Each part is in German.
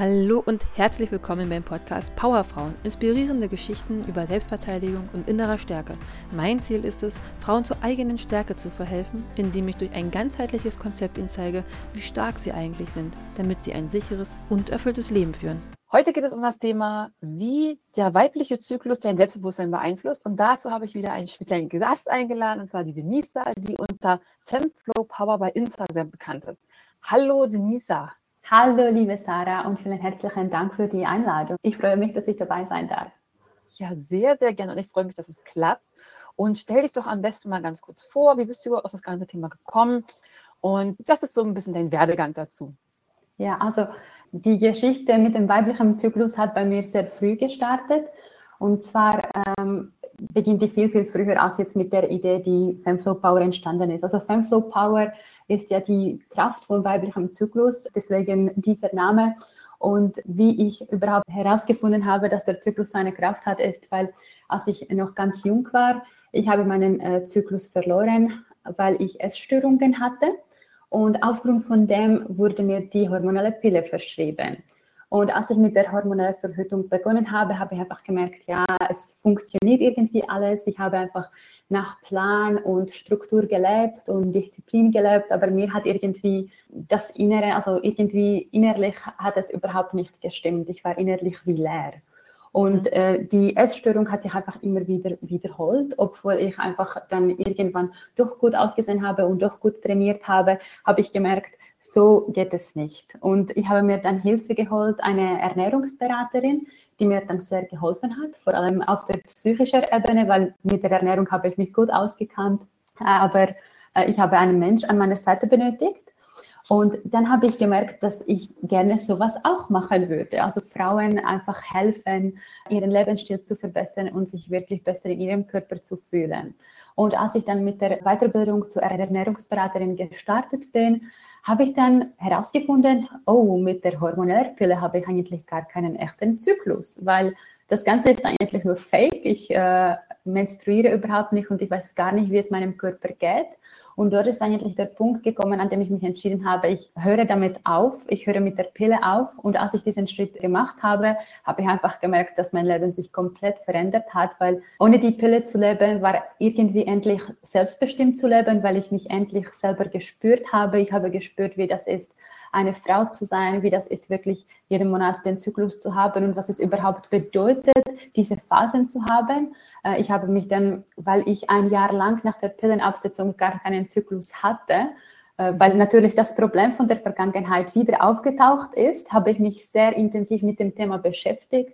Hallo und herzlich willkommen beim Podcast Powerfrauen. Inspirierende Geschichten über Selbstverteidigung und innerer Stärke. Mein Ziel ist es, Frauen zur eigenen Stärke zu verhelfen, indem ich durch ein ganzheitliches Konzept ihnen zeige, wie stark sie eigentlich sind, damit sie ein sicheres und erfülltes Leben führen. Heute geht es um das Thema, wie der weibliche Zyklus dein Selbstbewusstsein beeinflusst. Und dazu habe ich wieder einen speziellen Gast eingeladen, und zwar die Denisa, die unter Femflow Power bei Instagram bekannt ist. Hallo Denisa. Hallo, liebe Sarah, und vielen herzlichen Dank für die Einladung. Ich freue mich, dass ich dabei sein darf. Ja, sehr, sehr gerne und ich freue mich, dass es klappt. Und stell dich doch am besten mal ganz kurz vor, wie bist du auf das ganze Thema gekommen? Und das ist so ein bisschen dein Werdegang dazu. Ja, also die Geschichte mit dem weiblichen Zyklus hat bei mir sehr früh gestartet. Und zwar ähm, beginnt die viel, viel früher als jetzt mit der Idee, die Femflow Power entstanden ist. Also Femflow Power ist ja die Kraft von weiblichem Zyklus, deswegen dieser Name. Und wie ich überhaupt herausgefunden habe, dass der Zyklus seine Kraft hat, ist, weil als ich noch ganz jung war, ich habe meinen äh, Zyklus verloren, weil ich Essstörungen hatte. Und aufgrund von dem wurde mir die hormonelle Pille verschrieben. Und als ich mit der hormonellen Verhütung begonnen habe, habe ich einfach gemerkt, ja, es funktioniert irgendwie alles. Ich habe einfach nach Plan und Struktur gelebt und Disziplin gelebt, aber mir hat irgendwie das Innere, also irgendwie innerlich hat es überhaupt nicht gestimmt. Ich war innerlich wie leer. Und mhm. äh, die Essstörung hat sich einfach immer wieder wiederholt, obwohl ich einfach dann irgendwann doch gut ausgesehen habe und doch gut trainiert habe, habe ich gemerkt, so geht es nicht. Und ich habe mir dann Hilfe geholt, eine Ernährungsberaterin, die mir dann sehr geholfen hat, vor allem auf der psychischen Ebene, weil mit der Ernährung habe ich mich gut ausgekannt. Äh, aber äh, ich habe einen Mensch an meiner Seite benötigt. Und dann habe ich gemerkt, dass ich gerne sowas auch machen würde. Also Frauen einfach helfen, ihren Lebensstil zu verbessern und sich wirklich besser in ihrem Körper zu fühlen. Und als ich dann mit der Weiterbildung zur Ernährungsberaterin gestartet bin, habe ich dann herausgefunden, oh, mit der Hormonellpille habe ich eigentlich gar keinen echten Zyklus, weil das Ganze ist eigentlich nur Fake. Ich äh, menstruiere überhaupt nicht und ich weiß gar nicht, wie es meinem Körper geht. Und dort ist eigentlich der Punkt gekommen, an dem ich mich entschieden habe, ich höre damit auf, ich höre mit der Pille auf. Und als ich diesen Schritt gemacht habe, habe ich einfach gemerkt, dass mein Leben sich komplett verändert hat, weil ohne die Pille zu leben, war irgendwie endlich selbstbestimmt zu leben, weil ich mich endlich selber gespürt habe. Ich habe gespürt, wie das ist, eine Frau zu sein, wie das ist, wirklich jeden Monat den Zyklus zu haben und was es überhaupt bedeutet, diese Phasen zu haben. Äh, ich habe mich dann, weil ich ein Jahr lang nach der Pillenabsetzung gar keinen Zyklus hatte, äh, weil natürlich das Problem von der Vergangenheit wieder aufgetaucht ist, habe ich mich sehr intensiv mit dem Thema beschäftigt.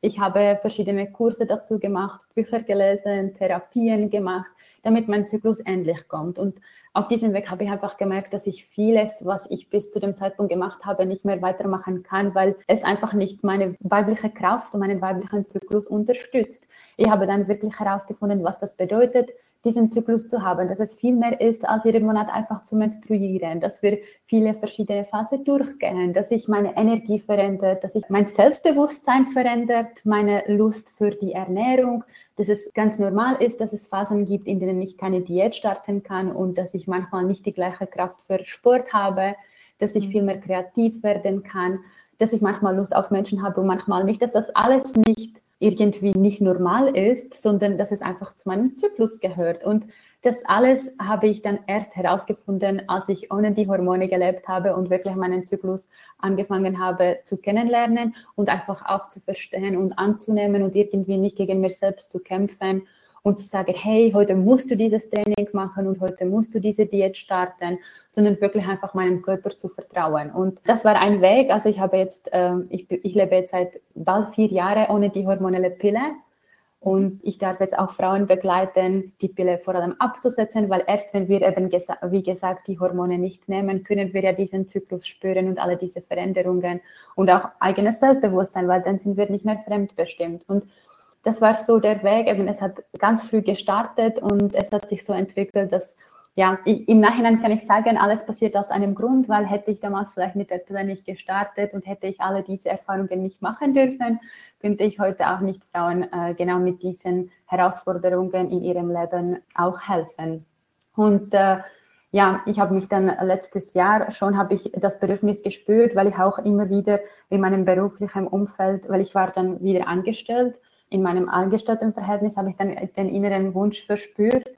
Ich habe verschiedene Kurse dazu gemacht, Bücher gelesen, Therapien gemacht, damit mein Zyklus endlich kommt. Und auf diesem Weg habe ich einfach gemerkt, dass ich vieles, was ich bis zu dem Zeitpunkt gemacht habe, nicht mehr weitermachen kann, weil es einfach nicht meine weibliche Kraft und meinen weiblichen Zyklus unterstützt. Ich habe dann wirklich herausgefunden, was das bedeutet, diesen Zyklus zu haben, dass es viel mehr ist, als jeden Monat einfach zu menstruieren, dass wir viele verschiedene Phasen durchgehen, dass sich meine Energie verändert, dass sich mein Selbstbewusstsein verändert, meine Lust für die Ernährung, dass es ganz normal ist, dass es Phasen gibt, in denen ich keine Diät starten kann und dass ich manchmal nicht die gleiche Kraft für Sport habe, dass ich mhm. viel mehr kreativ werden kann, dass ich manchmal Lust auf Menschen habe und manchmal nicht, dass das alles nicht irgendwie nicht normal ist, sondern dass es einfach zu meinem Zyklus gehört. Und das alles habe ich dann erst herausgefunden, als ich ohne die Hormone gelebt habe und wirklich meinen Zyklus angefangen habe zu kennenlernen und einfach auch zu verstehen und anzunehmen und irgendwie nicht gegen mir selbst zu kämpfen und zu sagen, hey, heute musst du dieses Training machen und heute musst du diese Diät starten, sondern wirklich einfach meinem Körper zu vertrauen. Und das war ein Weg. Also ich habe jetzt, ähm, ich, ich lebe jetzt seit bald vier Jahren ohne die hormonelle Pille. Und ich darf jetzt auch Frauen begleiten, die Pille vor allem abzusetzen, weil erst wenn wir eben, gesa wie gesagt, die Hormone nicht nehmen, können wir ja diesen Zyklus spüren und alle diese Veränderungen und auch eigenes Selbstbewusstsein, weil dann sind wir nicht mehr fremdbestimmt. Und das war so der Weg. Eben, es hat ganz früh gestartet und es hat sich so entwickelt, dass ja, ich, im Nachhinein kann ich sagen, alles passiert aus einem Grund, weil hätte ich damals vielleicht mit der Pille nicht gestartet und hätte ich alle diese Erfahrungen nicht machen dürfen, könnte ich heute auch nicht Frauen äh, genau mit diesen Herausforderungen in ihrem Leben auch helfen. Und äh, ja, ich habe mich dann letztes Jahr schon habe ich das Bedürfnis gespürt, weil ich auch immer wieder in meinem beruflichen Umfeld, weil ich war dann wieder angestellt, in meinem Angestelltenverhältnis habe ich dann den inneren Wunsch verspürt,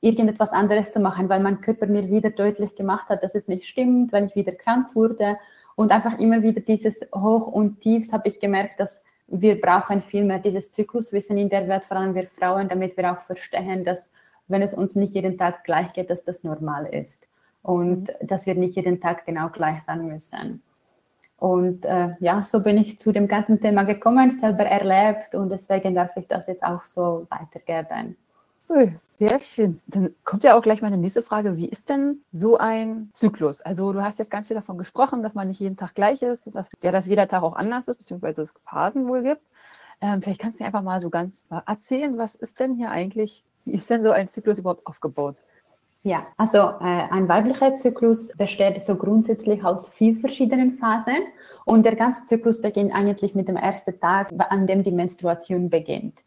irgendetwas anderes zu machen, weil mein Körper mir wieder deutlich gemacht hat, dass es nicht stimmt, weil ich wieder krank wurde und einfach immer wieder dieses Hoch und Tiefs habe ich gemerkt, dass wir brauchen viel mehr dieses Zykluswissen in der Welt, vor allem wir Frauen, damit wir auch verstehen, dass wenn es uns nicht jeden Tag gleich geht, dass das normal ist und mhm. dass wir nicht jeden Tag genau gleich sein müssen. Und äh, ja, so bin ich zu dem ganzen Thema gekommen, selber erlebt und deswegen darf ich das jetzt auch so weitergeben. Sehr schön. Dann kommt ja auch gleich meine nächste Frage. Wie ist denn so ein Zyklus? Also du hast jetzt ganz viel davon gesprochen, dass man nicht jeden Tag gleich ist, dass, ja, dass jeder Tag auch anders ist, beziehungsweise es Phasen wohl gibt. Ähm, vielleicht kannst du dir einfach mal so ganz erzählen, was ist denn hier eigentlich, wie ist denn so ein Zyklus überhaupt aufgebaut? Ja, also äh, ein weiblicher Zyklus besteht so grundsätzlich aus vier verschiedenen Phasen und der ganze Zyklus beginnt eigentlich mit dem ersten Tag, an dem die Menstruation beginnt.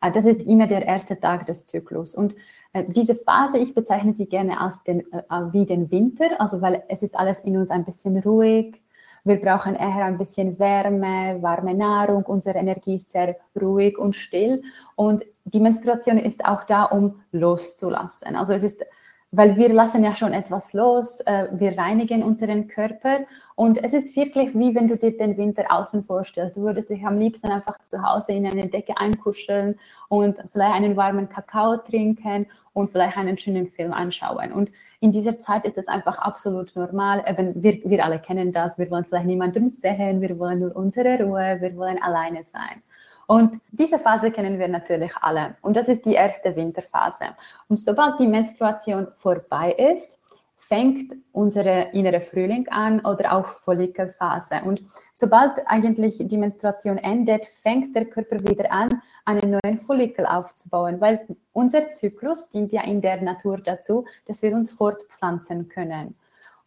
Äh, das ist immer der erste Tag des Zyklus und äh, diese Phase, ich bezeichne sie gerne als den, äh, wie den Winter, also weil es ist alles in uns ein bisschen ruhig, wir brauchen eher ein bisschen Wärme, warme Nahrung, unsere Energie ist sehr ruhig und still und die Menstruation ist auch da, um loszulassen. Also es ist weil wir lassen ja schon etwas los, äh, wir reinigen unseren Körper und es ist wirklich wie wenn du dir den Winter außen vorstellst. Du würdest dich am liebsten einfach zu Hause in eine Decke einkuscheln und vielleicht einen warmen Kakao trinken und vielleicht einen schönen Film anschauen. Und in dieser Zeit ist es einfach absolut normal. Eben, wir, wir alle kennen das. Wir wollen vielleicht niemanden sehen, wir wollen nur unsere Ruhe, wir wollen alleine sein. Und diese Phase kennen wir natürlich alle. Und das ist die erste Winterphase. Und sobald die Menstruation vorbei ist, fängt unsere innere Frühling an oder auch Follikelphase. Und sobald eigentlich die Menstruation endet, fängt der Körper wieder an, einen neuen Follikel aufzubauen, weil unser Zyklus dient ja in der Natur dazu, dass wir uns fortpflanzen können.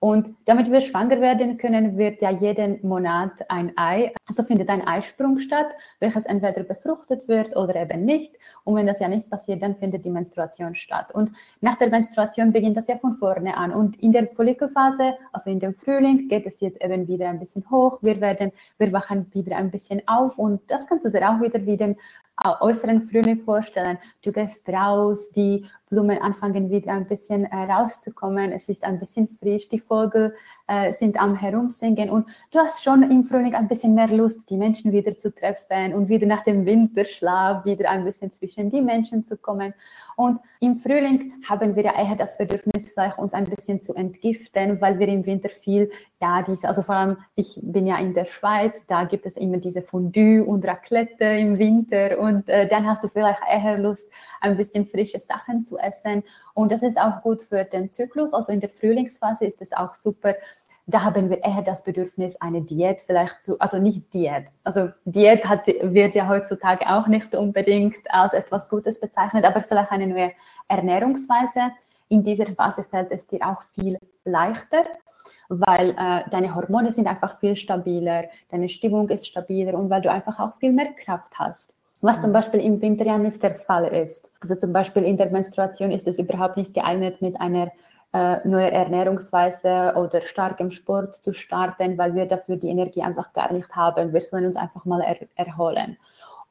Und damit wir schwanger werden können, wird ja jeden Monat ein Ei, also findet ein Eisprung statt, welches entweder befruchtet wird oder eben nicht. Und wenn das ja nicht passiert, dann findet die Menstruation statt. Und nach der Menstruation beginnt das ja von vorne an. Und in der Follikelphase, also in dem Frühling, geht es jetzt eben wieder ein bisschen hoch. Wir werden, wir wachen wieder ein bisschen auf. Und das kannst du dir auch wieder wie den äußeren Frühling vorstellen. Du gehst raus, die Blumen anfangen wieder ein bisschen äh, rauszukommen. Es ist ein bisschen frisch, die Vögel äh, sind am Herumsingen und du hast schon im Frühling ein bisschen mehr Lust, die Menschen wieder zu treffen und wieder nach dem Winterschlaf wieder ein bisschen zwischen die Menschen zu kommen. Und im Frühling haben wir ja eher das Bedürfnis, vielleicht uns ein bisschen zu entgiften, weil wir im Winter viel, ja, diese, also vor allem, ich bin ja in der Schweiz, da gibt es immer diese Fondue und Raclette im Winter und äh, dann hast du vielleicht eher Lust, ein bisschen frische Sachen zu essen. Und das ist auch gut für den Zyklus. Also in der Frühlingsphase ist es auch super. Da haben wir eher das Bedürfnis, eine Diät vielleicht zu, also nicht Diät. Also Diät hat, wird ja heutzutage auch nicht unbedingt als etwas Gutes bezeichnet, aber vielleicht eine neue Ernährungsweise. In dieser Phase fällt es dir auch viel leichter, weil äh, deine Hormone sind einfach viel stabiler, deine Stimmung ist stabiler und weil du einfach auch viel mehr Kraft hast was zum Beispiel im Winter ja nicht der Fall ist. Also zum Beispiel in der Menstruation ist es überhaupt nicht geeignet, mit einer äh, neuen Ernährungsweise oder starkem Sport zu starten, weil wir dafür die Energie einfach gar nicht haben. Wir sollen uns einfach mal er erholen.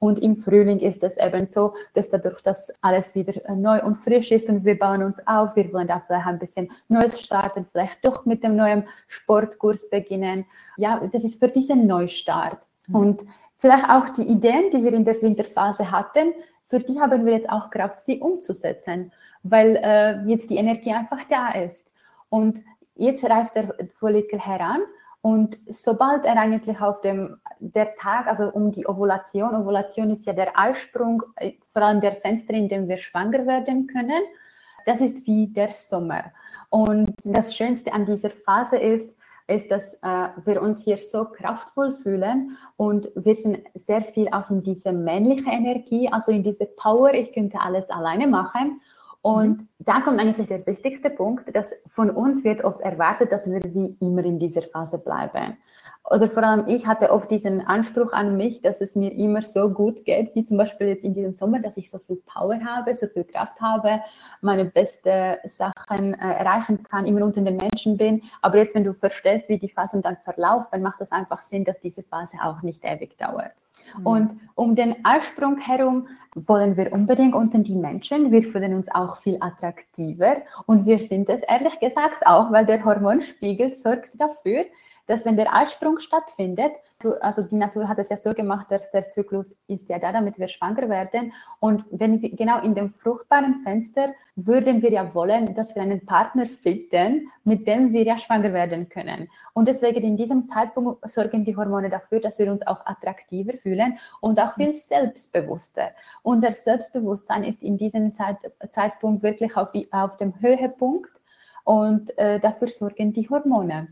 Und im Frühling ist es eben so, dass dadurch, dass alles wieder äh, neu und frisch ist und wir bauen uns auf, wir wollen da vielleicht ein bisschen Neues starten, vielleicht doch mit dem neuen Sportkurs beginnen. Ja, das ist für diesen Neustart. Mhm. Und vielleicht auch die Ideen, die wir in der Winterphase hatten, für die haben wir jetzt auch Kraft, sie umzusetzen, weil äh, jetzt die Energie einfach da ist. Und jetzt reift der Follikel heran und sobald er eigentlich auf dem der Tag, also um die Ovulation, Ovulation ist ja der Eisprung, äh, vor allem der Fenster, in dem wir schwanger werden können, das ist wie der Sommer. Und das Schönste an dieser Phase ist, ist, dass äh, wir uns hier so kraftvoll fühlen und wir sind sehr viel auch in diese männliche Energie, also in diese Power, ich könnte alles alleine machen. Und mhm. da kommt eigentlich der wichtigste Punkt, dass von uns wird oft erwartet, dass wir wie immer in dieser Phase bleiben. oder vor allem ich hatte oft diesen Anspruch an mich, dass es mir immer so gut geht, wie zum Beispiel jetzt in diesem Sommer, dass ich so viel Power habe, so viel Kraft habe, meine besten Sachen äh, erreichen kann, immer unter den Menschen bin. Aber jetzt, wenn du verstehst, wie die Phasen dann verlaufen, macht das einfach Sinn, dass diese Phase auch nicht ewig dauert. Mhm. Und um den Eisprung herum wollen wir unbedingt unter die Menschen. Wir fühlen uns auch viel attraktiver und wir sind es ehrlich gesagt auch, weil der Hormonspiegel sorgt dafür, dass wenn der Eisprung stattfindet, also die Natur hat es ja so gemacht, dass der Zyklus ist ja da, damit wir schwanger werden. Und wenn wir genau in dem fruchtbaren Fenster würden wir ja wollen, dass wir einen Partner finden, mit dem wir ja schwanger werden können. Und deswegen in diesem Zeitpunkt sorgen die Hormone dafür, dass wir uns auch attraktiver fühlen und auch viel selbstbewusster. Unser Selbstbewusstsein ist in diesem Zeit, Zeitpunkt wirklich auf, auf dem Höhepunkt und äh, dafür sorgen die Hormone.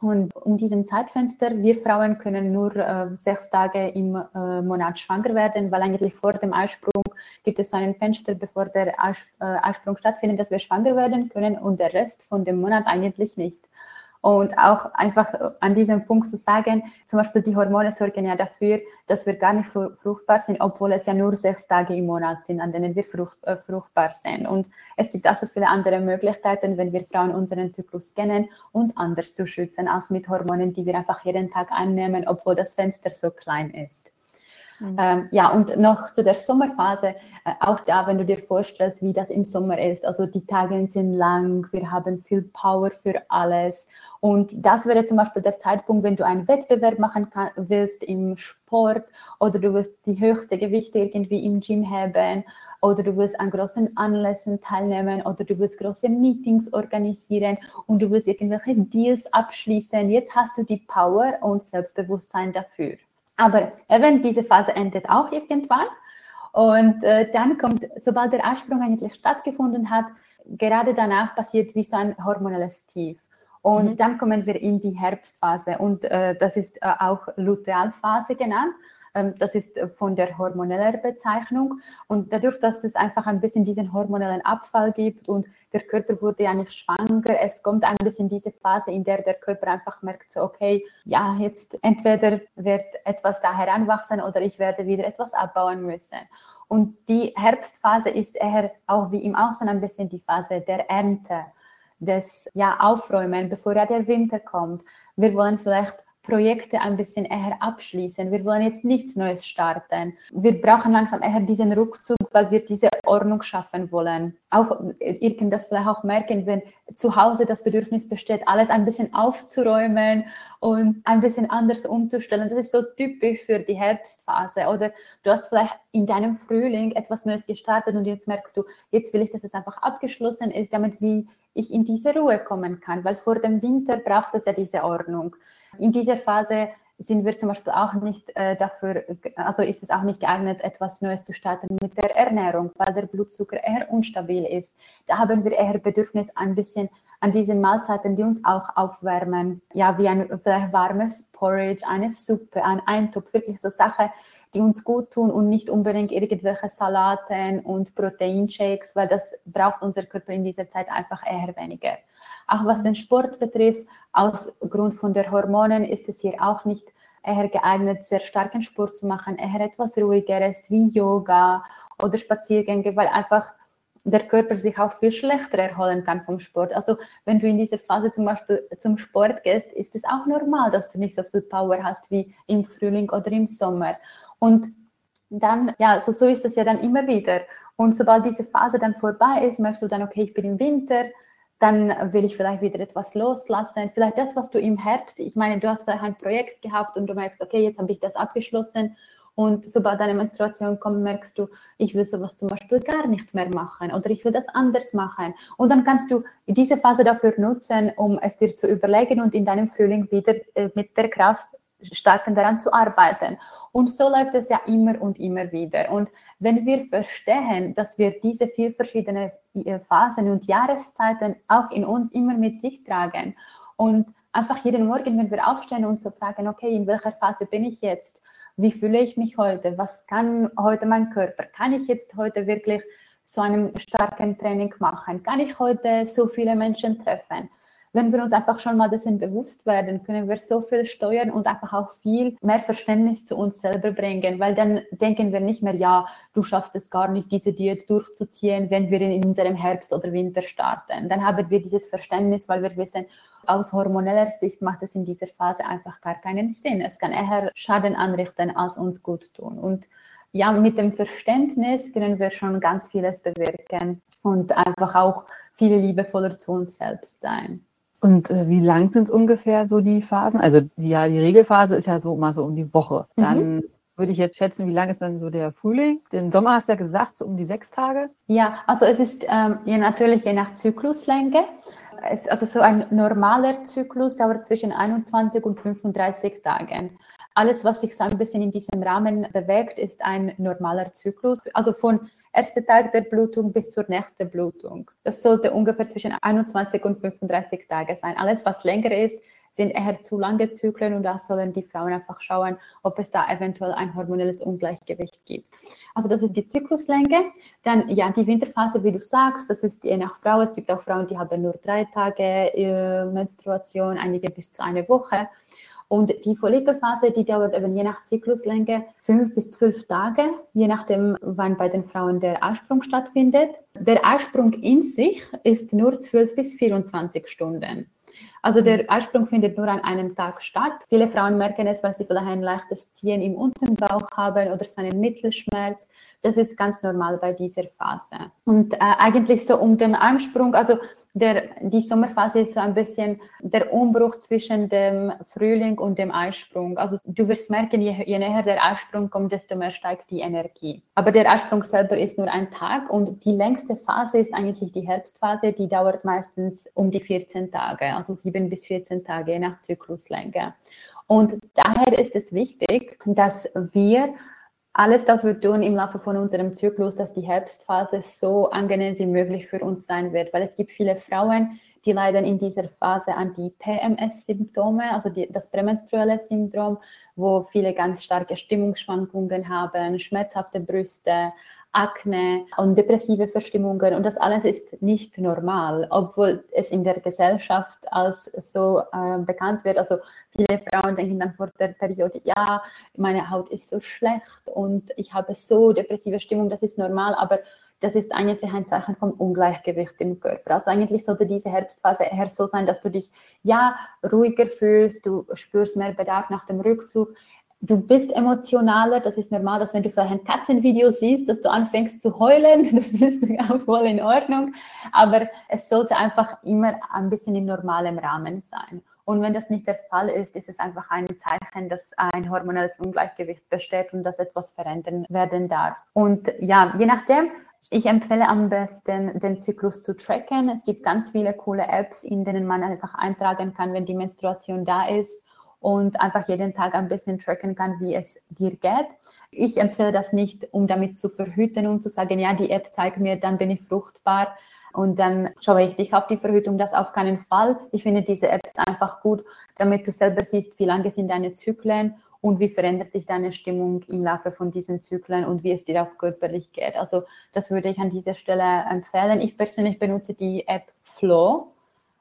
Und in diesem Zeitfenster, wir Frauen können nur äh, sechs Tage im äh, Monat schwanger werden, weil eigentlich vor dem Eisprung gibt es so ein Fenster, bevor der äh, Eisprung stattfindet, dass wir schwanger werden können und der Rest von dem Monat eigentlich nicht. Und auch einfach an diesem Punkt zu sagen, zum Beispiel die Hormone sorgen ja dafür, dass wir gar nicht fruchtbar sind, obwohl es ja nur sechs Tage im Monat sind, an denen wir frucht, äh, fruchtbar sind. Und es gibt auch so viele andere Möglichkeiten, wenn wir Frauen unseren Zyklus kennen, uns anders zu schützen als mit Hormonen, die wir einfach jeden Tag einnehmen, obwohl das Fenster so klein ist. Mhm. Ähm, ja, und noch zu der Sommerphase, äh, auch da, wenn du dir vorstellst, wie das im Sommer ist, also die Tage sind lang, wir haben viel Power für alles. Und das wäre zum Beispiel der Zeitpunkt, wenn du einen Wettbewerb machen kann, willst im Sport oder du willst die höchste Gewichte irgendwie im Gym haben oder du willst an großen Anlässen teilnehmen oder du willst große Meetings organisieren und du willst irgendwelche Deals abschließen. Jetzt hast du die Power und Selbstbewusstsein dafür. Aber eben diese Phase endet auch irgendwann. Und äh, dann kommt, sobald der Eisprung eigentlich stattgefunden hat, gerade danach passiert wie so ein hormonelles Tief. Und mhm. dann kommen wir in die Herbstphase und äh, das ist äh, auch Lutealphase genannt. Ähm, das ist von der hormonellen Bezeichnung. Und dadurch, dass es einfach ein bisschen diesen hormonellen Abfall gibt und der Körper wurde ja nicht schwanger, es kommt ein bisschen diese Phase, in der der Körper einfach merkt, so, okay, ja, jetzt entweder wird etwas da heranwachsen oder ich werde wieder etwas abbauen müssen. Und die Herbstphase ist eher auch wie im Außen ein bisschen die Phase der Ernte, des ja, Aufräumen, bevor ja der Winter kommt. Wir wollen vielleicht Projekte ein bisschen eher abschließen. Wir wollen jetzt nichts Neues starten. Wir brauchen langsam eher diesen Rückzug, weil wir diese Ordnung schaffen wollen. Auch ihr könnt das vielleicht auch merken, wenn zu Hause das Bedürfnis besteht, alles ein bisschen aufzuräumen und ein bisschen anders umzustellen. Das ist so typisch für die Herbstphase. Oder du hast vielleicht in deinem Frühling etwas Neues gestartet und jetzt merkst du, jetzt will ich, dass es einfach abgeschlossen ist, damit wie ich in diese Ruhe kommen kann, weil vor dem Winter braucht es ja diese Ordnung. In dieser Phase sind wir zum Beispiel auch nicht äh, dafür, also ist es auch nicht geeignet, etwas Neues zu starten mit der Ernährung, weil der Blutzucker eher unstabil ist. Da haben wir eher Bedürfnis ein bisschen an diesen Mahlzeiten, die uns auch aufwärmen. Ja, wie ein vielleicht warmes Porridge, eine Suppe, ein Eintopf, wirklich so Sachen, die uns gut tun und nicht unbedingt irgendwelche Salaten und Proteinshakes, weil das braucht unser Körper in dieser Zeit einfach eher weniger. Auch was den Sport betrifft, aus Grund von der Hormonen ist es hier auch nicht eher geeignet, sehr starken Sport zu machen, eher etwas ruhigeres wie Yoga oder Spaziergänge, weil einfach der Körper sich auch viel schlechter erholen kann vom Sport. Also wenn du in dieser Phase zum Beispiel zum Sport gehst, ist es auch normal, dass du nicht so viel Power hast wie im Frühling oder im Sommer. Und dann, ja, so, so ist es ja dann immer wieder. Und sobald diese Phase dann vorbei ist, merkst du dann, okay, ich bin im Winter, dann will ich vielleicht wieder etwas loslassen. Vielleicht das, was du im Herbst, ich meine, du hast vielleicht ein Projekt gehabt und du merkst, okay, jetzt habe ich das abgeschlossen. Und sobald deine Menstruation kommt, merkst du, ich will sowas zum Beispiel gar nicht mehr machen oder ich will das anders machen. Und dann kannst du diese Phase dafür nutzen, um es dir zu überlegen und in deinem Frühling wieder äh, mit der Kraft starten daran zu arbeiten. Und so läuft es ja immer und immer wieder. Und wenn wir verstehen, dass wir diese vier verschiedenen äh, Phasen und Jahreszeiten auch in uns immer mit sich tragen und einfach jeden Morgen, wenn wir aufstehen und so fragen, okay, in welcher Phase bin ich jetzt? Wie fühle ich mich heute? Was kann heute mein Körper? Kann ich jetzt heute wirklich so einen starken Training machen? Kann ich heute so viele Menschen treffen? Wenn wir uns einfach schon mal dessen bewusst werden, können wir so viel steuern und einfach auch viel mehr Verständnis zu uns selber bringen, weil dann denken wir nicht mehr, ja, du schaffst es gar nicht, diese Diät durchzuziehen, wenn wir in unserem Herbst oder Winter starten. Dann haben wir dieses Verständnis, weil wir wissen, aus hormoneller Sicht macht es in dieser Phase einfach gar keinen Sinn. Es kann eher Schaden anrichten, als uns gut tun. Und ja, mit dem Verständnis können wir schon ganz vieles bewirken und einfach auch viel liebevoller zu uns selbst sein. Und äh, wie lang sind es ungefähr so die Phasen? Also die, ja, die Regelphase ist ja so mal so um die Woche. Mhm. Dann mhm. würde ich jetzt schätzen, wie lang ist dann so der Frühling? Den Sommer hast du ja gesagt, so um die sechs Tage. Ja, also es ist ähm, ja, natürlich je nach Zykluslänge. Es, also so ein normaler Zyklus dauert zwischen 21 und 35 Tagen. Alles, was sich so ein bisschen in diesem Rahmen bewegt, ist ein normaler Zyklus. Also von erster Tag der Blutung bis zur nächsten Blutung. Das sollte ungefähr zwischen 21 und 35 Tage sein. Alles, was länger ist, sind eher zu lange Zyklen und da sollen die Frauen einfach schauen, ob es da eventuell ein hormonelles Ungleichgewicht gibt. Also das ist die Zykluslänge. Dann ja, die Winterphase, wie du sagst, das ist je nach Frau. Es gibt auch Frauen, die haben nur drei Tage äh, Menstruation, einige bis zu eine Woche. Und die Follikelphase, die dauert eben je nach Zykluslänge fünf bis zwölf Tage, je nachdem, wann bei den Frauen der Eisprung stattfindet. Der Eisprung in sich ist nur 12 bis 24 Stunden. Also der Eisprung findet nur an einem Tag statt. Viele Frauen merken es, weil sie vielleicht ein leichtes Ziehen im Unterbauch haben oder so einen Mittelschmerz. Das ist ganz normal bei dieser Phase. Und äh, eigentlich so um den Eisprung, also der, die Sommerphase ist so ein bisschen der Umbruch zwischen dem Frühling und dem Eisprung. Also du wirst merken, je, je näher der Eisprung kommt, desto mehr steigt die Energie. Aber der Eisprung selber ist nur ein Tag und die längste Phase ist eigentlich die Herbstphase, die dauert meistens um die 14 Tage, also 7 bis 14 Tage nach Zykluslänge. Und daher ist es wichtig, dass wir alles dafür tun im Laufe von unserem Zyklus, dass die Herbstphase so angenehm wie möglich für uns sein wird, weil es gibt viele Frauen, die leiden in dieser Phase an die PMS-Symptome, also die, das prämenstruelle Syndrom, wo viele ganz starke Stimmungsschwankungen haben, schmerzhafte Brüste, Akne und depressive Verstimmungen. Und das alles ist nicht normal, obwohl es in der Gesellschaft als so äh, bekannt wird. Also viele Frauen denken dann vor der Periode, ja, meine Haut ist so schlecht und ich habe so depressive Stimmung, das ist normal, aber das ist eigentlich ein Zeichen von Ungleichgewicht im Körper. Also eigentlich sollte diese Herbstphase eher so sein, dass du dich ja ruhiger fühlst, du spürst mehr Bedarf nach dem Rückzug du bist emotionaler, das ist normal, dass wenn du vielleicht ein Katzenvideo siehst, dass du anfängst zu heulen, das ist voll in Ordnung, aber es sollte einfach immer ein bisschen im normalen Rahmen sein. Und wenn das nicht der Fall ist, ist es einfach ein Zeichen, dass ein hormonelles Ungleichgewicht besteht und dass etwas verändern werden darf. Und ja, je nachdem, ich empfehle am besten, den Zyklus zu tracken. Es gibt ganz viele coole Apps, in denen man einfach eintragen kann, wenn die Menstruation da ist und einfach jeden Tag ein bisschen tracken kann, wie es dir geht. Ich empfehle das nicht, um damit zu verhüten und zu sagen, ja, die App zeigt mir, dann bin ich fruchtbar und dann schaue ich dich auf die Verhütung. Das auf keinen Fall. Ich finde diese Apps einfach gut, damit du selber siehst, wie lange sind deine Zyklen und wie verändert sich deine Stimmung im Laufe von diesen Zyklen und wie es dir auch körperlich geht. Also das würde ich an dieser Stelle empfehlen. Ich persönlich benutze die App Flow.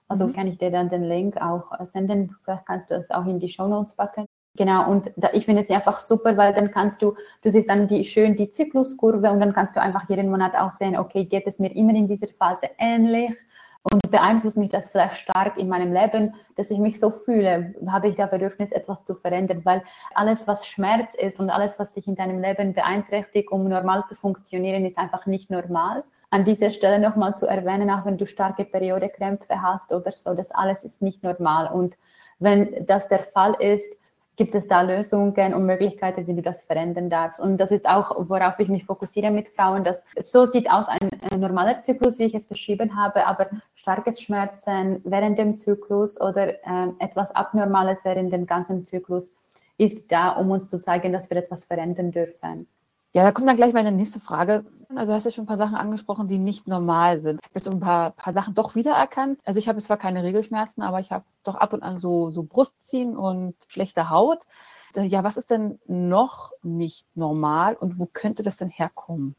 Also mhm. kann ich dir dann den Link auch äh, senden. Vielleicht kannst du es auch in die Show Notes packen. Genau, und da, ich finde es einfach super, weil dann kannst du, du siehst dann die, schön die Zykluskurve und dann kannst du einfach jeden Monat auch sehen, okay, geht es mir immer in dieser Phase ähnlich und beeinflusst mich das vielleicht stark in meinem Leben, dass ich mich so fühle, habe ich da Bedürfnis, etwas zu verändern, weil alles, was Schmerz ist und alles, was dich in deinem Leben beeinträchtigt, um normal zu funktionieren, ist einfach nicht normal an dieser Stelle nochmal zu erwähnen, auch wenn du starke Periodekrämpfe hast oder so, das alles ist nicht normal. Und wenn das der Fall ist, gibt es da Lösungen und Möglichkeiten, wie du das verändern darfst. Und das ist auch, worauf ich mich fokussiere mit Frauen, dass so sieht aus ein, ein normaler Zyklus, wie ich es beschrieben habe, aber starkes Schmerzen während dem Zyklus oder äh, etwas Abnormales während dem ganzen Zyklus ist da, um uns zu zeigen, dass wir etwas verändern dürfen. Ja, da kommt dann gleich meine nächste Frage. Also du hast ja schon ein paar Sachen angesprochen, die nicht normal sind. Ich habe jetzt ein paar, paar Sachen doch wiedererkannt. Also ich habe zwar keine Regelschmerzen, aber ich habe doch ab und an so, so Brustziehen und schlechte Haut. Ja, was ist denn noch nicht normal und wo könnte das denn herkommen?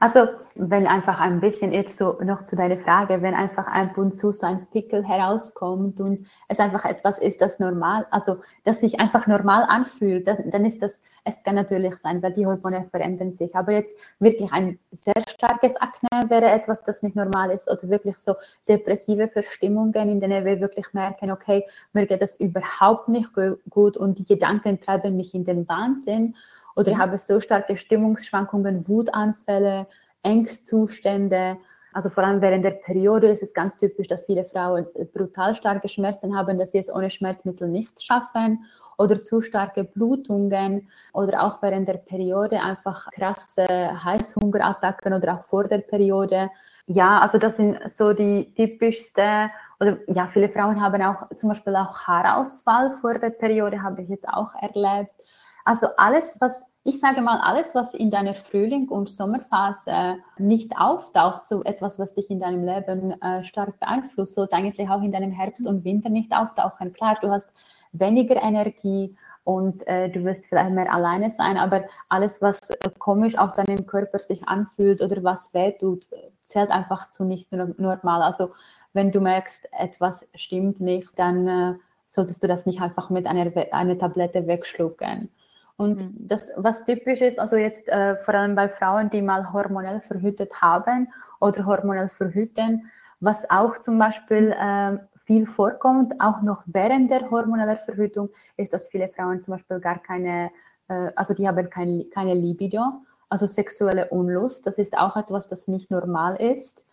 Also, wenn einfach ein bisschen jetzt so noch zu deiner Frage, wenn einfach ein und zu so ein Pickel herauskommt und es einfach etwas ist, das normal, also das sich einfach normal anfühlt, dann, dann ist das, es kann natürlich sein, weil die Hormone verändern sich. Aber jetzt wirklich ein sehr starkes Akne wäre etwas, das nicht normal ist oder wirklich so depressive Verstimmungen, in denen wir wirklich merken, okay, mir geht das überhaupt nicht gut und die Gedanken treiben mich in den Wahnsinn oder ich mhm. habe so starke Stimmungsschwankungen, Wutanfälle, Ängstzustände. Also vor allem während der Periode ist es ganz typisch, dass viele Frauen brutal starke Schmerzen haben, dass sie es ohne Schmerzmittel nicht schaffen oder zu starke Blutungen oder auch während der Periode einfach krasse Heißhungerattacken oder auch vor der Periode. Ja, also das sind so die typischsten oder ja, viele Frauen haben auch zum Beispiel auch Haarausfall vor der Periode, habe ich jetzt auch erlebt. Also alles, was, ich sage mal, alles, was in deiner Frühling- und Sommerphase nicht auftaucht, so etwas, was dich in deinem Leben äh, stark beeinflusst, sollte eigentlich auch in deinem Herbst und Winter nicht auftauchen. Klar, du hast weniger Energie und äh, du wirst vielleicht mehr alleine sein, aber alles, was komisch auf deinem Körper sich anfühlt oder was wehtut, zählt einfach zu nicht normal. Also wenn du merkst, etwas stimmt nicht, dann äh, solltest du das nicht einfach mit einer, einer Tablette wegschlucken. Und mhm. das, was typisch ist, also jetzt äh, vor allem bei Frauen, die mal hormonell verhütet haben oder hormonell verhüten, was auch zum Beispiel äh, viel vorkommt, auch noch während der hormonellen Verhütung, ist, dass viele Frauen zum Beispiel gar keine, äh, also die haben kein, keine Libido, also sexuelle Unlust. Das ist auch etwas, das nicht normal ist.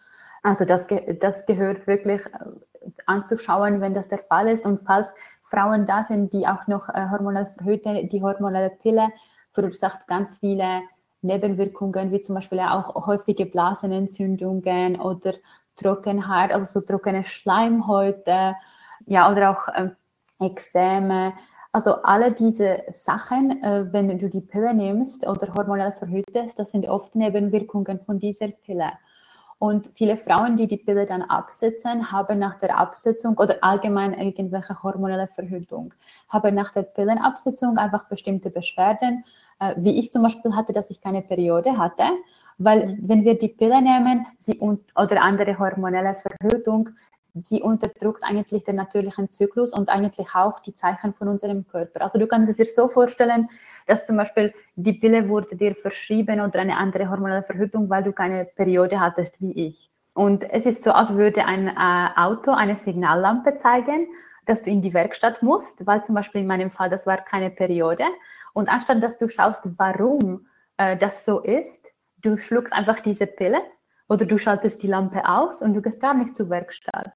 Also das, das gehört wirklich äh, anzuschauen, wenn das der Fall ist. Und falls Frauen da sind, die auch noch äh, hormonell verhüten. Die hormonelle Pille verursacht ganz viele Nebenwirkungen, wie zum Beispiel auch häufige Blasenentzündungen oder Trockenheit, also so trockene Schleimhäute, ja, oder auch äh, Ekzeme. Also alle diese Sachen, äh, wenn du die Pille nimmst oder hormonell verhütest, das sind oft Nebenwirkungen von dieser Pille. Und viele Frauen, die die Pille dann absetzen, haben nach der Absetzung oder allgemein irgendwelche hormonelle Verhütung, haben nach der Pillenabsetzung einfach bestimmte Beschwerden, äh, wie ich zum Beispiel hatte, dass ich keine Periode hatte, weil mhm. wenn wir die Pille nehmen sie und, oder andere hormonelle Verhütung, sie unterdrückt eigentlich den natürlichen Zyklus und eigentlich auch die Zeichen von unserem Körper. Also du kannst es dir so vorstellen, dass zum Beispiel die Pille wurde dir verschrieben oder eine andere hormonelle Verhütung, weil du keine Periode hattest wie ich. Und es ist so, als würde ein äh, Auto eine Signallampe zeigen, dass du in die Werkstatt musst, weil zum Beispiel in meinem Fall, das war keine Periode. Und anstatt dass du schaust, warum äh, das so ist, du schluckst einfach diese Pille oder du schaltest die Lampe aus und du gehst gar nicht zur Werkstatt.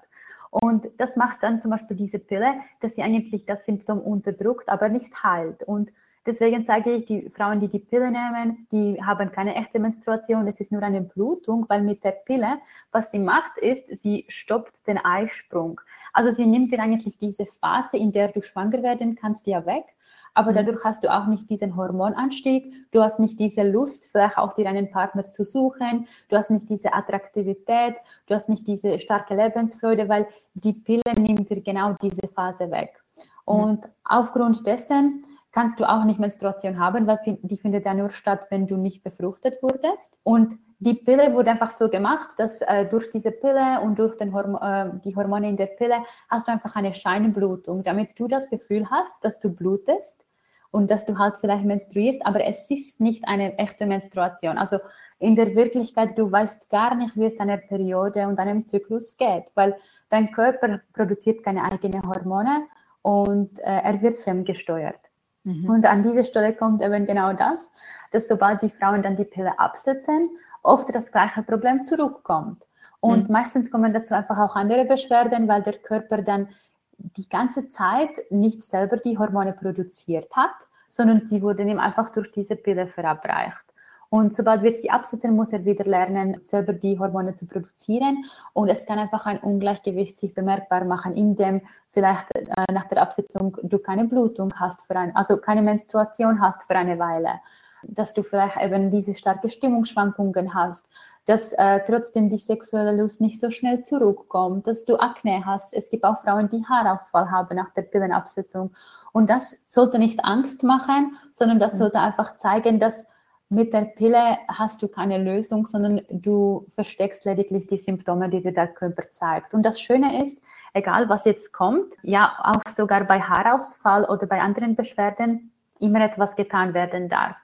Und das macht dann zum Beispiel diese Pille, dass sie eigentlich das Symptom unterdrückt, aber nicht heilt. Und deswegen sage ich, die Frauen, die die Pille nehmen, die haben keine echte Menstruation, es ist nur eine Blutung, weil mit der Pille, was sie macht, ist, sie stoppt den Eisprung. Also sie nimmt dir eigentlich diese Phase, in der du schwanger werden kannst, ja weg aber mhm. dadurch hast du auch nicht diesen Hormonanstieg, du hast nicht diese Lust, vielleicht auch dir einen Partner zu suchen, du hast nicht diese Attraktivität, du hast nicht diese starke Lebensfreude, weil die Pille nimmt dir genau diese Phase weg. Mhm. Und mhm. aufgrund dessen kannst du auch nicht Menstruation haben, weil die findet ja nur statt, wenn du nicht befruchtet wurdest. Und die Pille wurde einfach so gemacht, dass äh, durch diese Pille und durch Horm äh, die Hormone in der Pille hast du einfach eine Scheinblutung, damit du das Gefühl hast, dass du blutest und dass du halt vielleicht menstruierst, aber es ist nicht eine echte Menstruation. Also in der Wirklichkeit, du weißt gar nicht, wie es deiner Periode und deinem Zyklus geht, weil dein Körper produziert keine eigenen Hormone und äh, er wird fremdgesteuert. Mhm. Und an dieser Stelle kommt eben genau das, dass sobald die Frauen dann die Pille absetzen, oft das gleiche Problem zurückkommt. Und mhm. meistens kommen dazu einfach auch andere Beschwerden, weil der Körper dann die ganze Zeit nicht selber die Hormone produziert hat, sondern sie wurden ihm einfach durch diese Pille verabreicht. Und sobald wir sie absetzen, muss er wieder lernen, selber die Hormone zu produzieren. Und es kann einfach ein Ungleichgewicht sich bemerkbar machen, indem vielleicht äh, nach der Absetzung du keine Blutung hast, für ein, also keine Menstruation hast für eine Weile. Dass du vielleicht eben diese starke Stimmungsschwankungen hast, dass äh, trotzdem die sexuelle Lust nicht so schnell zurückkommt, dass du Akne hast. Es gibt auch Frauen, die Haarausfall haben nach der Pillenabsetzung. Und das sollte nicht Angst machen, sondern das mhm. sollte einfach zeigen, dass mit der Pille hast du keine Lösung, sondern du versteckst lediglich die Symptome, die dir der Körper zeigt. Und das Schöne ist, egal was jetzt kommt, ja auch sogar bei Haarausfall oder bei anderen Beschwerden, immer etwas getan werden darf.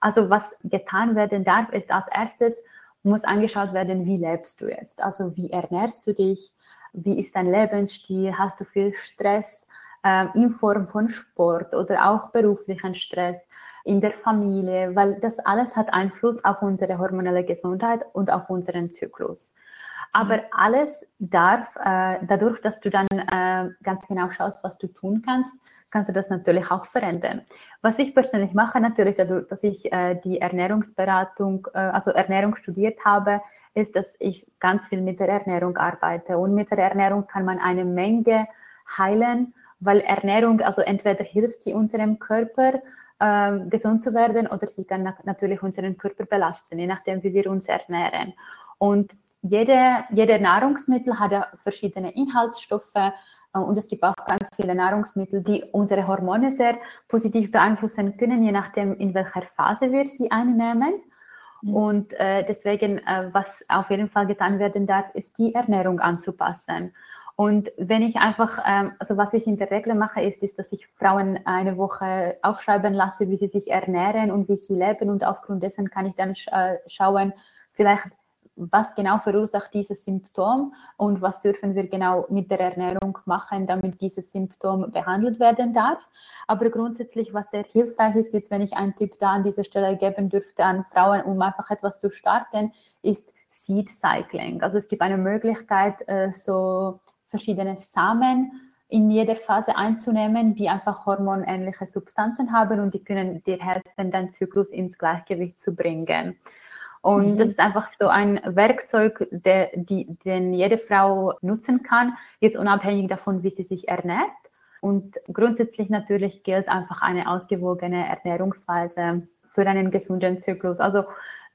Also was getan werden darf, ist als erstes, muss angeschaut werden, wie lebst du jetzt? Also wie ernährst du dich? Wie ist dein Lebensstil? Hast du viel Stress äh, in Form von Sport oder auch beruflichen Stress? in der Familie, weil das alles hat Einfluss auf unsere hormonelle Gesundheit und auf unseren Zyklus. Aber mhm. alles darf, äh, dadurch, dass du dann äh, ganz genau schaust, was du tun kannst, kannst du das natürlich auch verändern. Was ich persönlich mache, natürlich dadurch, dass ich äh, die Ernährungsberatung, äh, also Ernährung studiert habe, ist, dass ich ganz viel mit der Ernährung arbeite. Und mit der Ernährung kann man eine Menge heilen, weil Ernährung, also entweder hilft sie unserem Körper, ähm, gesund zu werden oder sie kann natürlich unseren Körper belasten, je nachdem, wie wir uns ernähren. Und jede, jede Nahrungsmittel hat ja verschiedene Inhaltsstoffe und es gibt auch ganz viele Nahrungsmittel, die unsere Hormone sehr positiv beeinflussen können, je nachdem, in welcher Phase wir sie einnehmen. Mhm. Und äh, deswegen, äh, was auf jeden Fall getan werden darf, ist die Ernährung anzupassen. Und wenn ich einfach, ähm, also was ich in der Regel mache, ist, ist, dass ich Frauen eine Woche aufschreiben lasse, wie sie sich ernähren und wie sie leben. Und aufgrund dessen kann ich dann äh, schauen, vielleicht, was genau verursacht dieses Symptom und was dürfen wir genau mit der Ernährung machen, damit dieses Symptom behandelt werden darf. Aber grundsätzlich, was sehr hilfreich ist, jetzt wenn ich einen Tipp da an dieser Stelle geben dürfte an Frauen, um einfach etwas zu starten, ist Seed Cycling. Also es gibt eine Möglichkeit, äh, so verschiedene Samen in jeder Phase einzunehmen, die einfach hormonähnliche Substanzen haben und die können dir helfen, deinen Zyklus ins Gleichgewicht zu bringen. Und mhm. das ist einfach so ein Werkzeug, der, die, den jede Frau nutzen kann, jetzt unabhängig davon, wie sie sich ernährt. Und grundsätzlich natürlich gilt einfach eine ausgewogene Ernährungsweise für einen gesunden Zyklus. Also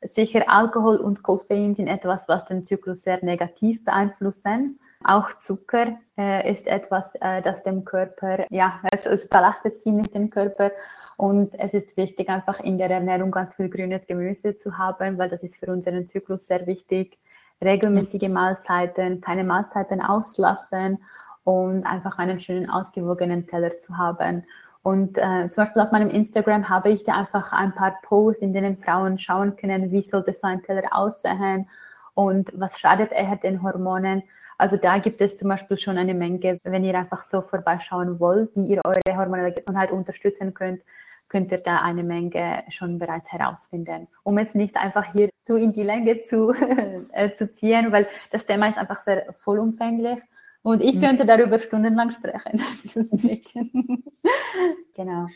sicher Alkohol und Koffein sind etwas, was den Zyklus sehr negativ beeinflussen. Auch Zucker äh, ist etwas, äh, das dem Körper, ja, es, es belastet ziemlich den Körper. Und es ist wichtig, einfach in der Ernährung ganz viel grünes Gemüse zu haben, weil das ist für unseren Zyklus sehr wichtig. Regelmäßige Mahlzeiten, keine Mahlzeiten auslassen und einfach einen schönen ausgewogenen Teller zu haben. Und äh, zum Beispiel auf meinem Instagram habe ich da einfach ein paar Posts, in denen Frauen schauen können, wie sollte so ein Teller aussehen und was schadet er den Hormonen. Also da gibt es zum Beispiel schon eine Menge, wenn ihr einfach so vorbeischauen wollt, wie ihr eure hormonelle Gesundheit unterstützen könnt, könnt ihr da eine Menge schon bereits herausfinden. Um es nicht einfach hier zu in die Länge zu, äh, zu ziehen, weil das Thema ist einfach sehr vollumfänglich. Und ich mhm. könnte darüber stundenlang sprechen. genau.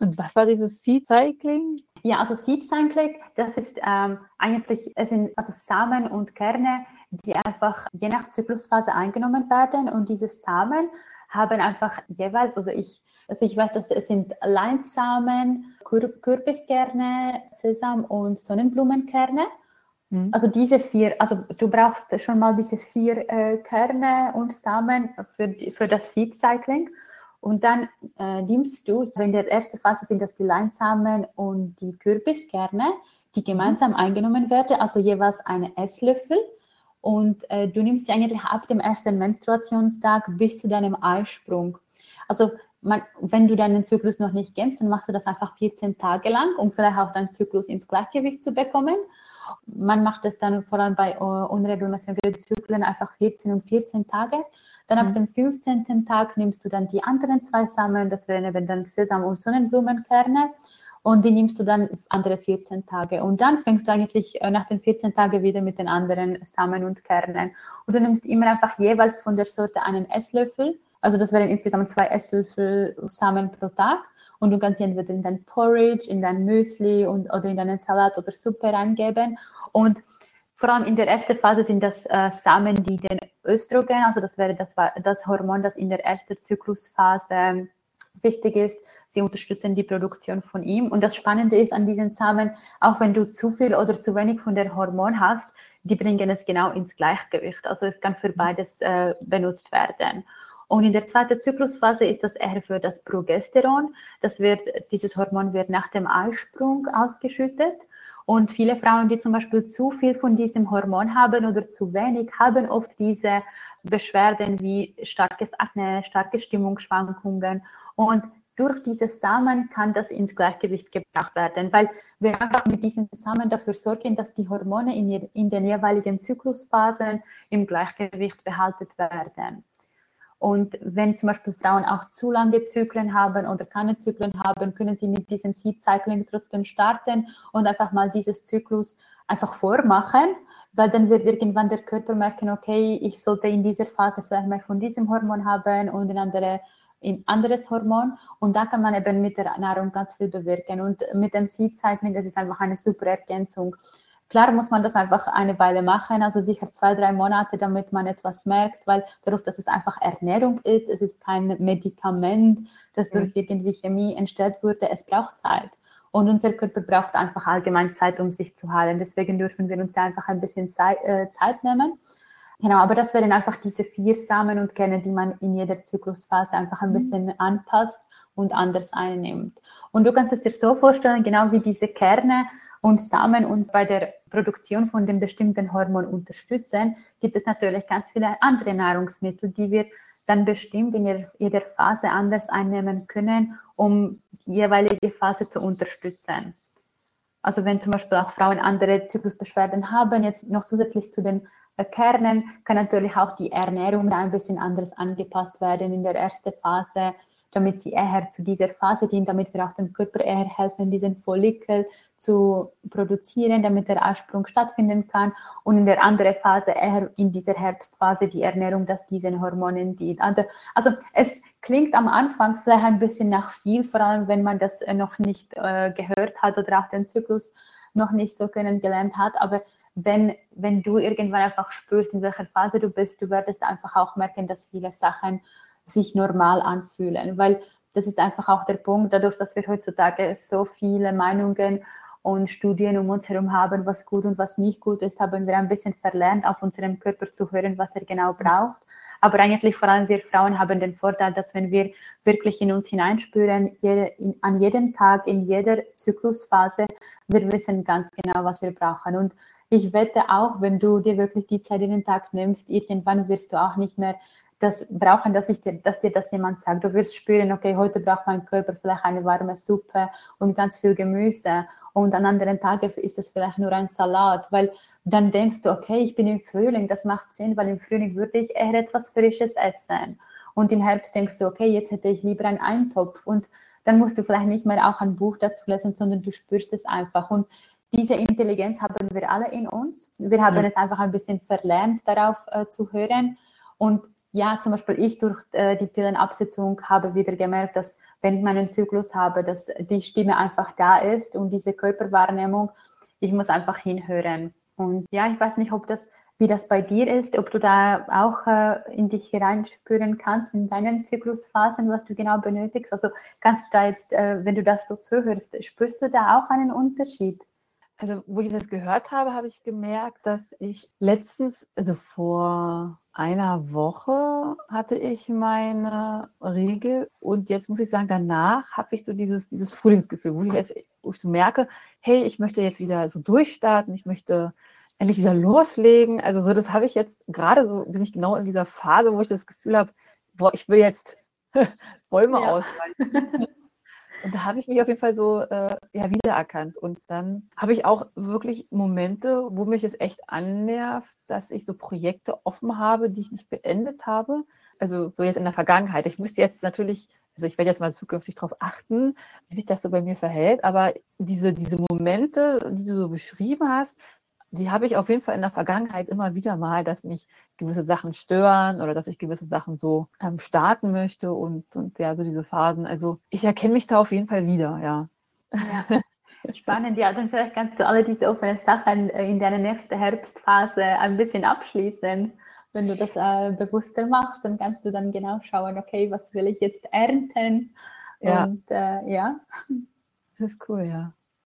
Und was war dieses Seed Cycling? Ja, also Seed Cycling, das ist ähm, eigentlich, es sind also Samen und Kerne, die einfach je nach Zyklusphase eingenommen werden. Und diese Samen haben einfach jeweils, also ich, also ich weiß, dass es sind Leinsamen, Kürbiskerne, Sesam und Sonnenblumenkerne. Mhm. Also diese vier, also du brauchst schon mal diese vier äh, Kerne und Samen für, für das Seed Cycling. Und dann äh, nimmst du, in der ersten Phase sind das die Leinsamen und die Kürbiskerne, die gemeinsam eingenommen werden, also jeweils eine Esslöffel. Und äh, du nimmst sie eigentlich ab dem ersten Menstruationstag bis zu deinem Eisprung. Also man, wenn du deinen Zyklus noch nicht kennst, dann machst du das einfach 14 Tage lang, um vielleicht auch deinen Zyklus ins Gleichgewicht zu bekommen. Man macht es dann vor allem bei uh, unregelmäßigen Zyklen einfach 14 und 14 Tage. Dann mhm. ab dem 15. Tag nimmst du dann die anderen zwei Samen, das wären eben dann Sesam- und Sonnenblumenkerne und die nimmst du dann andere 14 Tage. Und dann fängst du eigentlich äh, nach den 14 Tagen wieder mit den anderen Samen und Kernen. Und du nimmst immer einfach jeweils von der Sorte einen Esslöffel. Also das wären insgesamt zwei Esslöffel Samen pro Tag. Und du kannst sie entweder in dein Porridge, in dein Müsli und, oder in deinen Salat oder Suppe reingeben. Und vor allem in der ersten Phase sind das äh, Samen, die den Östrogen, also das wäre das, das Hormon, das in der ersten Zyklusphase wichtig ist. Sie unterstützen die Produktion von ihm. Und das Spannende ist an diesen Samen, auch wenn du zu viel oder zu wenig von der Hormon hast, die bringen es genau ins Gleichgewicht. Also es kann für mhm. beides äh, benutzt werden. Und in der zweiten Zyklusphase ist das eher für das Progesteron. Das wird, dieses Hormon wird nach dem Eisprung ausgeschüttet. Und viele Frauen, die zum Beispiel zu viel von diesem Hormon haben oder zu wenig, haben oft diese Beschwerden wie starkes Akne, starke Stimmungsschwankungen. Und durch diese Samen kann das ins Gleichgewicht gebracht werden, weil wir einfach mit diesen Samen dafür sorgen, dass die Hormone in, in den jeweiligen Zyklusphasen im Gleichgewicht behalten werden. Und wenn zum Beispiel Frauen auch zu lange Zyklen haben oder keine Zyklen haben, können sie mit diesem Seed Cycling trotzdem starten und einfach mal dieses Zyklus einfach vormachen, weil dann wird irgendwann der Körper merken, okay, ich sollte in dieser Phase vielleicht mehr von diesem Hormon haben und in andere in anderes Hormon und da kann man eben mit der Nahrung ganz viel bewirken und mit dem Seed Cycling, das ist einfach eine super Ergänzung. Klar muss man das einfach eine Weile machen, also sicher zwei, drei Monate, damit man etwas merkt, weil dadurch, dass es einfach Ernährung ist, es ist kein Medikament, das durch irgendwie Chemie entstellt wurde, es braucht Zeit. Und unser Körper braucht einfach allgemein Zeit, um sich zu heilen. Deswegen dürfen wir uns da einfach ein bisschen Zeit, äh, Zeit nehmen. Genau, aber das wären einfach diese vier Samen und Kerne, die man in jeder Zyklusphase einfach ein mhm. bisschen anpasst und anders einnimmt. Und du kannst es dir so vorstellen, genau wie diese Kerne und Samen uns bei der Produktion von dem bestimmten Hormon unterstützen, gibt es natürlich ganz viele andere Nahrungsmittel, die wir dann bestimmt in jeder Phase anders einnehmen können, um die jeweilige Phase zu unterstützen. Also wenn zum Beispiel auch Frauen andere Zyklusbeschwerden haben, jetzt noch zusätzlich zu den Kernen, kann natürlich auch die Ernährung ein bisschen anders angepasst werden in der ersten Phase damit sie eher zu dieser Phase dienen, damit wir auch dem Körper eher helfen, diesen Follikel zu produzieren, damit der Eisprung stattfinden kann. Und in der anderen Phase, eher in dieser Herbstphase, die Ernährung, dass diesen Hormonen dient. Also, also es klingt am Anfang vielleicht ein bisschen nach viel, vor allem wenn man das noch nicht äh, gehört hat oder auch den Zyklus noch nicht so kennengelernt hat. Aber wenn, wenn du irgendwann einfach spürst, in welcher Phase du bist, du wirst einfach auch merken, dass viele Sachen sich normal anfühlen, weil das ist einfach auch der Punkt, dadurch, dass wir heutzutage so viele Meinungen und Studien um uns herum haben, was gut und was nicht gut ist, haben wir ein bisschen verlernt, auf unserem Körper zu hören, was er genau braucht. Aber eigentlich vor allem wir Frauen haben den Vorteil, dass wenn wir wirklich in uns hineinspüren, jede, in, an jedem Tag, in jeder Zyklusphase, wir wissen ganz genau, was wir brauchen. Und ich wette auch, wenn du dir wirklich die Zeit in den Tag nimmst, irgendwann wirst du auch nicht mehr das brauchen, dass, ich dir, dass dir das jemand sagt. Du wirst spüren, okay, heute braucht mein Körper vielleicht eine warme Suppe und ganz viel Gemüse und an anderen Tagen ist es vielleicht nur ein Salat, weil dann denkst du, okay, ich bin im Frühling, das macht Sinn, weil im Frühling würde ich eher etwas Frisches essen. Und im Herbst denkst du, okay, jetzt hätte ich lieber einen Eintopf. Und dann musst du vielleicht nicht mehr auch ein Buch dazu lesen, sondern du spürst es einfach. Und diese Intelligenz haben wir alle in uns. Wir haben ja. es einfach ein bisschen verlernt, darauf äh, zu hören. Und ja, zum Beispiel ich durch äh, die Pillenabsetzung habe wieder gemerkt, dass wenn ich meinen Zyklus habe, dass die Stimme einfach da ist und diese Körperwahrnehmung, ich muss einfach hinhören. Und ja, ich weiß nicht, ob das, wie das bei dir ist, ob du da auch äh, in dich hineinspüren kannst, in deinen Zyklusphasen, was du genau benötigst. Also kannst du da jetzt, äh, wenn du das so zuhörst, spürst du da auch einen Unterschied? Also, wo ich das gehört habe, habe ich gemerkt, dass ich letztens, also vor einer Woche hatte ich meine Regel und jetzt muss ich sagen, danach habe ich so dieses, dieses Frühlingsgefühl, wo ich jetzt wo ich so merke, hey, ich möchte jetzt wieder so durchstarten, ich möchte endlich wieder loslegen. Also so, das habe ich jetzt gerade so, bin ich genau in dieser Phase, wo ich das Gefühl habe, boah, ich will jetzt Bäume ja. ausreißen. Und da habe ich mich auf jeden Fall so äh, ja, wiedererkannt. Und dann habe ich auch wirklich Momente, wo mich es echt annervt, dass ich so Projekte offen habe, die ich nicht beendet habe. Also so jetzt in der Vergangenheit. Ich müsste jetzt natürlich, also ich werde jetzt mal zukünftig darauf achten, wie sich das so bei mir verhält. Aber diese, diese Momente, die du so beschrieben hast, die habe ich auf jeden Fall in der Vergangenheit immer wieder mal, dass mich gewisse Sachen stören oder dass ich gewisse Sachen so ähm, starten möchte und, und ja, so diese Phasen. Also ich erkenne mich da auf jeden Fall wieder, ja. ja. Spannend, ja, dann vielleicht kannst du alle diese offenen Sachen äh, in deiner nächsten Herbstphase ein bisschen abschließen. Wenn du das äh, bewusster machst, dann kannst du dann genau schauen, okay, was will ich jetzt ernten? Ja. Und äh, ja. Das ist cool, ja.